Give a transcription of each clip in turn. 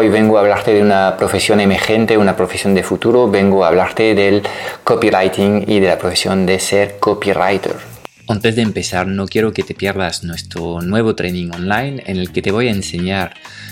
hoy vengo a hablarte de una profesión emergente, una profesión de futuro, vengo a hablarte del copywriting y de la profesión de ser copywriter. Antes de empezar, no quiero que te pierdas nuestro nuevo training online en el que te voy a enseñar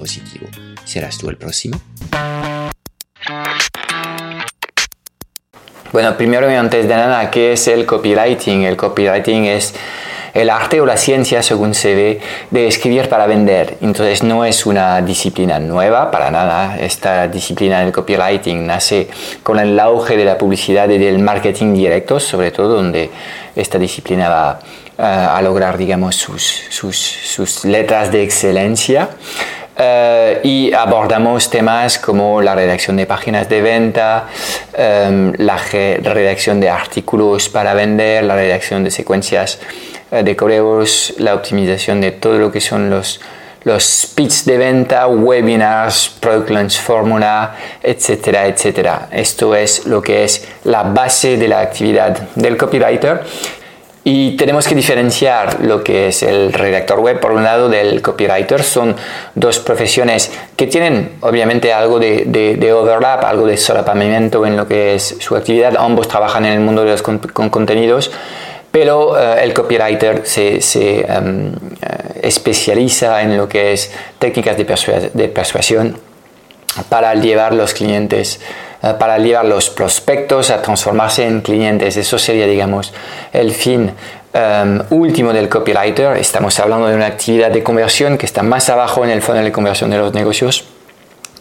positivo. ¿Serás tú el próximo? Bueno, primero y antes de nada, ¿qué es el copywriting? El copywriting es el arte o la ciencia, según se ve, de escribir para vender. Entonces no es una disciplina nueva para nada. Esta disciplina del copywriting nace con el auge de la publicidad y del marketing directo, sobre todo donde esta disciplina va eh, a lograr, digamos, sus, sus, sus letras de excelencia. Eh, y abordamos temas como la redacción de páginas de venta, em, la redacción de artículos para vender, la redacción de secuencias eh, de correos, la optimización de todo lo que son los, los speeds de venta, webinars, product launch formula, etcétera, etcétera. Esto es lo que es la base de la actividad del copywriter y tenemos que diferenciar lo que es el redactor web, por un lado, del copywriter. Son dos profesiones que tienen obviamente algo de, de, overlap, algo de solapamiento en lo que es su actividad. Ambos trabajan en el mundo de los con, contenidos, pero eh, el copywriter se, se em, eh, especializa en lo que es técnicas de, de persuasión para llevar los clientes para llevar los prospectos a transformarse en clientes. Eso sería, digamos, el fin em, último del copywriter. Estamos hablando de una actividad de conversión que está más abajo en el funnel de conversión de los negocios,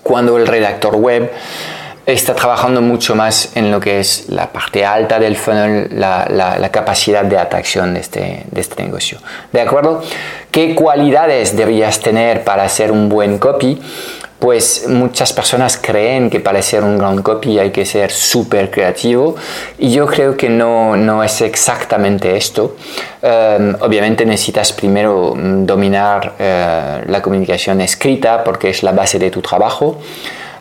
cuando el redactor web está trabajando mucho más en lo que es la parte alta del funnel, la, capacidad de atracción de este, de este negocio. ¿De acuerdo? ¿Qué cualidades deberías tener para hacer un buen copy? Pues muchas personas creen que para ser un gran copy hay que ser súper creativo y yo creo que no, no es exactamente esto. Em, obviamente necesitas primero mm, dominar eh, la comunicación escrita porque es la base de tu trabajo.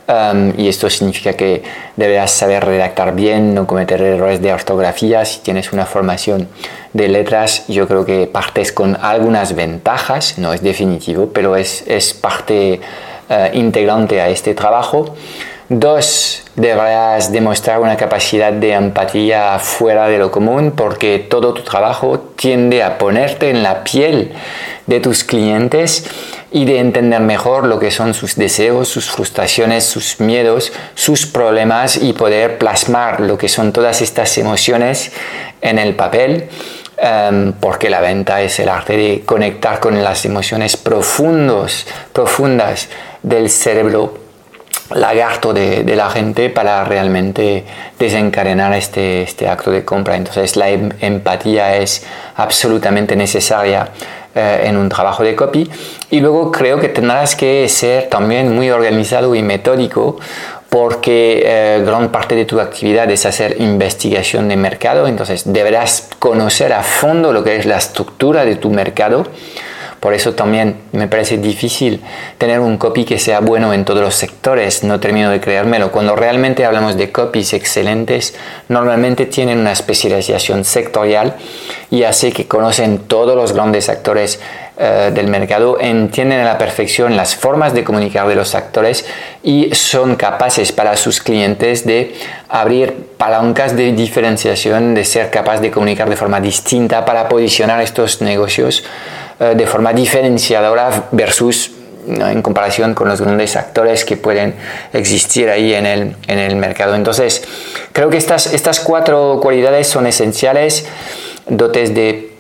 Em, y esto significa que deberás saber redactar bien, no cometer errores de ortografía. Si tienes una formación de letras, yo creo que partes con algunas ventajas, no es definitivo, pero es, es parte eh, integrante a este trabajo. Dos, deberás demostrar una capacidad de empatía fuera de lo común porque todo tu trabajo tiende a ponerte en la piel de tus clientes y de entender mejor lo que son sus deseos, sus frustraciones, sus miedos, sus problemas y poder plasmar lo que son todas estas emociones en el papel. Em, porque la venta es el arte de conectar con las emociones profundos, profundas del cerebro lagarto de, la gente para realmente desencadenar este, este acto de compra. Entonces la em, empatía es absolutamente necesaria eh, en un trabajo de copy y luego creo que tendrás que ser también muy organizado y metódico porque eh, gran parte de tu actividad es hacer investigación de mercado, entonces deberás conocer a fondo lo que es la estructura de tu mercado por eso también me parece difícil tener un copy que sea bueno en todos los sectores, no termino de creérmelo. Cuando realmente hablamos de copies excelentes, normalmente tienen una especialización sectorial y hace que conocen todos los grandes actores eh, del mercado, entienden a la perfección las formas de comunicar de los actores y son capaces para sus clientes de abrir palancas de diferenciación, de ser capaz de comunicar de forma distinta para posicionar estos negocios de forma diferenciadora versus en comparación con los grandes actores que pueden existir ahí en el, en el mercado. Entonces, creo que estas, estas cuatro cualidades son esenciales, dotes de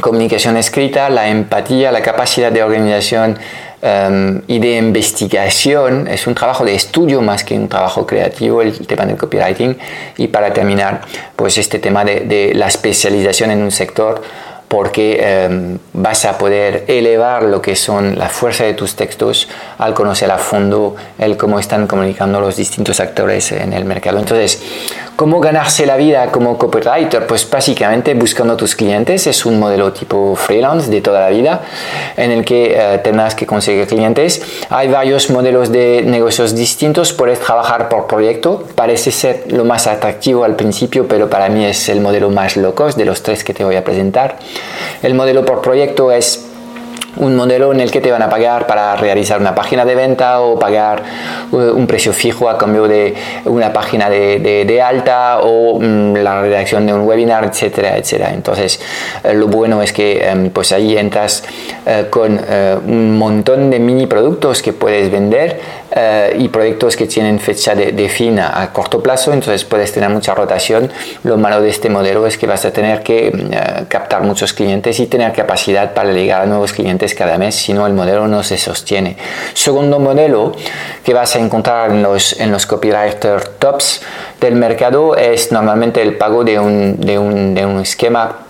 comunicación escrita, la empatía, la capacidad de organización em, y de investigación. Es un trabajo de estudio más que un trabajo creativo, el tema del copywriting. Y para terminar, pues este tema de la especialización en un sector porque em, vas a poder elevar lo que son la fuerza de tus textos al conocer a fondo el cómo están comunicando los distintos actores en el mercado. Entonces, ¿cómo ganarse la vida como copywriter? Pues básicamente buscando tus clientes. Es un modelo tipo freelance de toda la vida en el que eh, tendrás que conseguir clientes. Hay varios modelos de negocios distintos. Puedes trabajar por proyecto. Parece ser lo más atractivo al principio, pero para mí es el modelo más loco de los tres que te voy a presentar. El modelo por proyecto es un modelo en el que te van a pagar para realizar una página de venta o pagar uh, un precio fijo a cambio de una página de, alta o mm, la redacción de un webinar, etcétera, etcétera. Entonces, eh, lo bueno es que em, pues ahí entras eh, con eh, un montón de mini productos que puedes vender y proyectos que tienen fecha de, fin a, corto plazo, entonces puedes tener mucha rotación. Lo malo de este modelo es que vas a tener que captar muchos clientes y tener capacidad para llegar a nuevos clientes cada mes, si no el modelo no se sostiene. Segundo modelo que vas a encontrar en los, en los copywriter tops del mercado es normalmente el pago de un, de un, de un esquema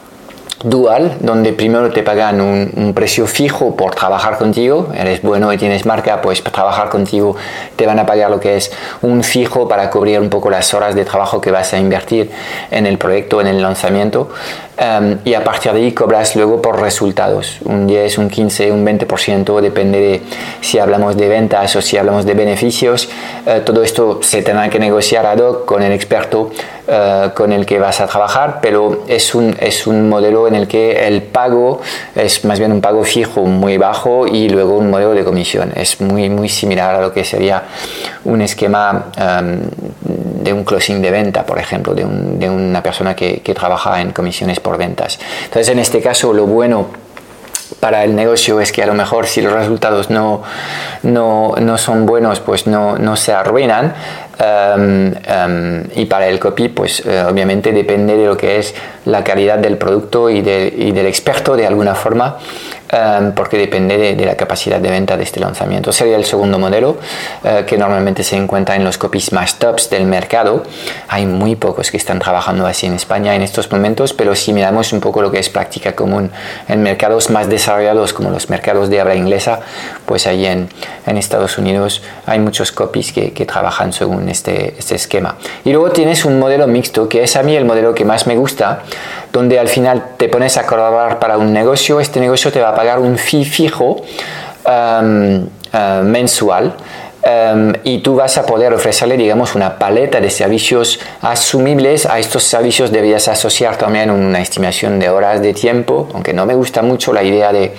dual, donde primero te pagan un, precio fijo por trabajar contigo, eres bueno y tienes marca, pues para trabajar contigo te van a pagar lo que es un fijo para cubrir un poco las horas de trabajo que vas a invertir en el proyecto, en el lanzamiento. Em, y a partir de ahí cobras luego por resultados, un 10, un 15, un 20%, depende de si hablamos de ventas o si hablamos de beneficios. Eh, todo esto se tendrá que negociar ad hoc con el experto eh, con el que vas a trabajar, pero es un, es un modelo en el que el pago es más bien un pago fijo muy bajo y luego un modelo de comisión. Es muy, muy similar a lo que sería un esquema em, de un closing de venta, por ejemplo, de, una persona que, que trabaja en comisiones por ventas. Entonces, en este caso, lo bueno para el negocio es que a lo mejor si los resultados no, no, no son buenos, pues no, no se arruinan. Um, um, y para el copy, pues eh, obviamente depende de lo que es la calidad del producto y, de, y del experto de alguna forma. Em, porque depende de, la capacidad de venta de este lanzamiento. Sería el segundo modelo eh, que normalmente se encuentra en los copies más tops del mercado. Hay muy pocos que están trabajando así en España en estos momentos, pero si miramos un poco lo que es práctica común en mercados más desarrollados como los mercados de habla inglesa, pues ahí en, en Estados Unidos hay muchos copies que, que trabajan según este, este esquema. Y luego tienes un modelo mixto, que es a mí el modelo que más me gusta, donde al final te pones a colaborar para un negocio, este negocio te va a pagar un fee fijo um, uh, mensual. Um, y tú vas a poder ofrecerle, digamos, una paleta de servicios asumibles. A estos servicios debías asociar también una estimación de horas de tiempo, aunque no me gusta mucho la idea de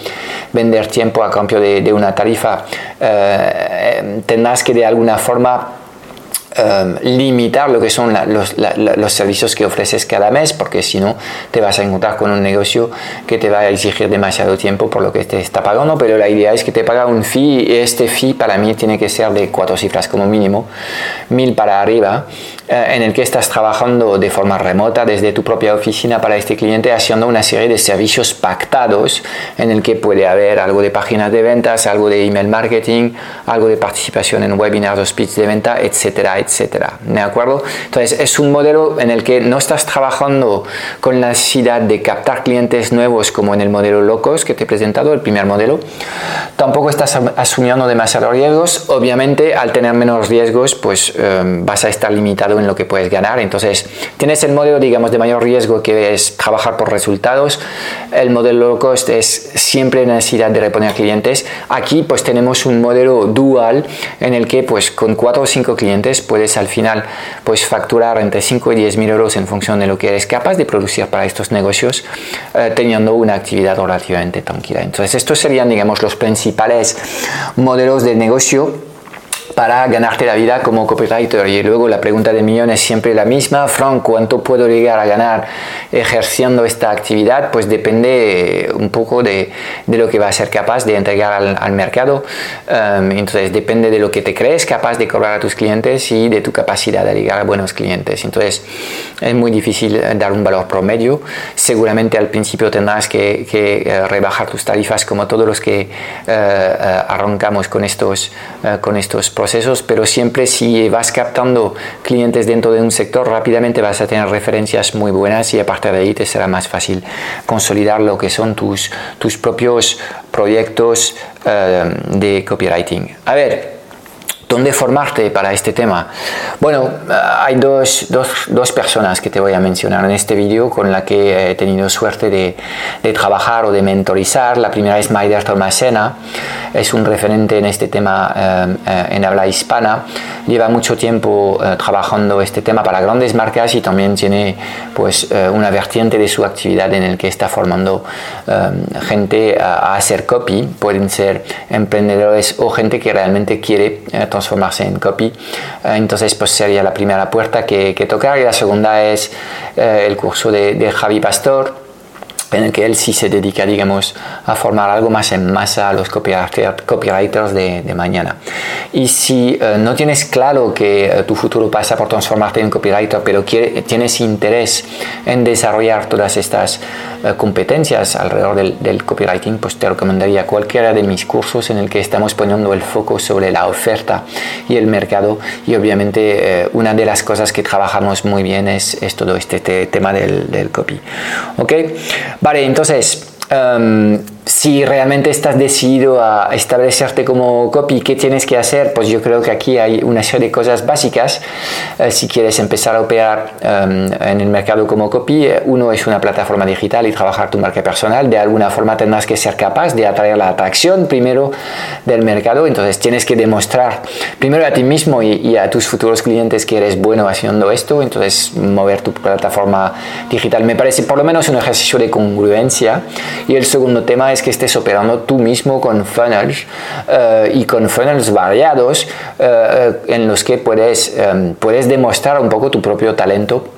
vender tiempo a cambio de, una tarifa. Uh, tendrás que de alguna forma Em, limitar lo que son los, los, servicios que ofreces cada mes, porque si no te vas a encontrar con un negocio que te va a exigir demasiado tiempo por lo que te está pagando, pero la idea es que te paga un fee y este fee para mí tiene que ser de cuatro cifras como mínimo, mil para arriba, en el que estás trabajando de forma remota desde tu propia oficina para este cliente haciendo una serie de servicios pactados en el que puede haber algo de páginas de ventas, algo de email marketing, algo de participación en webinars o speech de venta, etcétera, etcétera. ¿De acuerdo? Entonces es un modelo en el que no estás trabajando con la necesidad de captar clientes nuevos como en el modelo locos que te he presentado, el primer modelo. Tampoco estás asumiendo demasiados riesgos. Obviamente al tener menos riesgos pues em, vas a estar limitado en lo que puedes ganar. Entonces tienes el modelo digamos de mayor riesgo que es trabajar por resultados. El modelo low cost es siempre necesidad de reponer clientes. Aquí pues tenemos un modelo dual en el que pues con cuatro o cinco clientes puedes al final pues facturar entre 5 y 10 mil euros en función de lo que eres capaz de producir para estos negocios eh, teniendo una actividad relativamente tranquila. Entonces estos serían digamos los principales modelos de negocio para ganarte la vida como copywriter. Y luego la pregunta de millón es siempre la misma. Frank, ¿cuánto puedo llegar a ganar ejerciendo esta actividad? Pues depende un poco de, de lo que va a ser capaz de entregar al, mercado. Um, entonces depende de lo que te crees capaz de cobrar a tus clientes y de tu capacidad de llegar a buenos clientes. Entonces es muy difícil dar un valor promedio. Seguramente al principio tendrás que, eh, rebajar tus tarifas como todos los que arrancamos con estos, con estos procesos pero siempre si vas captando clientes dentro de un sector, rápidamente vas a tener referencias muy buenas y a partir de ahí te será más fácil consolidar lo que son tus, tus propios proyectos eh, de copywriting. A ver, ¿Dónde formarte para este tema? Bueno, eh, hay dos, dos, dos, personas que te voy a mencionar en este vídeo con la que he tenido suerte de, de trabajar o de mentorizar. La primera es Maider Tomasena, es un referente en este tema eh, eh, en habla hispana. Lleva mucho tiempo trabajando este tema para grandes marcas y también tiene pues, una vertiente de su actividad en el que está formando gente a, a, hacer copy. Pueden ser emprendedores o gente que realmente quiere transformarse en copy. Eh, entonces, pues sería la primera puerta que, tocar y la segunda es eh, el curso de, Javi Pastor que él sí se dedica, digamos, a formar algo más en masa a los copywriters de, de mañana. Y si eh, no tienes claro que eh, tu futuro pasa por transformarte en copywriter, pero tienes interés en desarrollar todas estas eh, competencias alrededor del, del, copywriting, pues te recomendaría cualquiera de mis cursos en el que estamos poniendo el foco sobre la oferta y el mercado. Y obviamente una de las cosas que trabajamos muy bien es, es todo este tema del, del copy. ¿Ok? Vale, entonces, um, si realmente estás decidido a establecerte como copy, ¿qué tienes que hacer? Pues yo creo que aquí hay una serie de cosas básicas. Eh, si quieres empezar a operar um, en el mercado como copy, eh, uno es una plataforma digital y trabajar tu marca personal. De alguna forma tendrás que ser capaz de atraer la atracción primero del mercado. Entonces tienes que demostrar primero a ti mismo y, y a tus futuros clientes que eres bueno haciendo esto. Entonces mover tu plataforma digital me parece por lo menos un ejercicio de congruencia. Y el segundo tema es que estés operando tú mismo con funnels eh, y con funnels variados eh, eh, en los que puedes, puedes demostrar un poco tu propio talento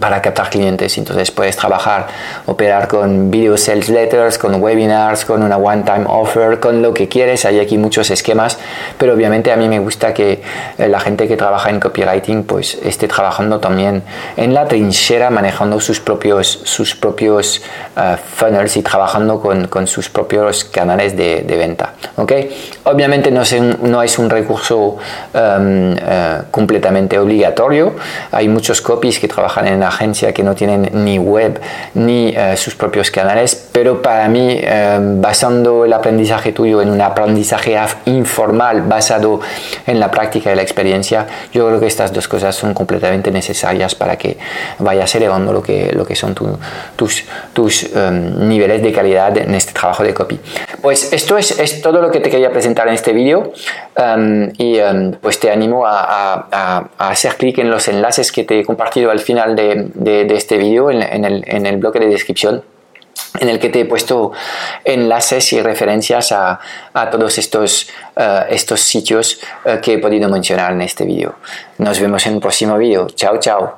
para captar clientes. Entonces puedes trabajar, operar con video sales letters, con webinars, con una one-time offer, con lo que quieres. Hay aquí muchos esquemas, pero obviamente a mí me gusta que eh, la gente que trabaja en copywriting pues esté trabajando también en la trinchera, manejando sus propios, sus propios uh, funnels y trabajando con, con, sus propios canales de, de venta. ¿okay? Obviamente no es un, no es un recurso um, uh, completamente obligatorio. Hay muchos copies que trabajan en agencia que no tienen ni web ni eh, sus propios canales, pero para mí, eh, basando el aprendizaje tuyo en un aprendizaje informal basado en la práctica y la experiencia, yo creo que estas dos cosas son completamente necesarias para que vayas elevando lo que, lo que son tus, tus em, niveles de calidad en este trabajo de copy. Pues esto es, es todo lo que te quería presentar en este vídeo em, y em, pues te animo a, a, a hacer clic en los enlaces que te he compartido al final de, de, este vídeo en, el, en el bloque de descripción en el que te he puesto enlaces y referencias a, a todos estos, uh, estos sitios uh, que he podido mencionar en este vídeo. Nos vemos en un próximo vídeo. Chao, chao.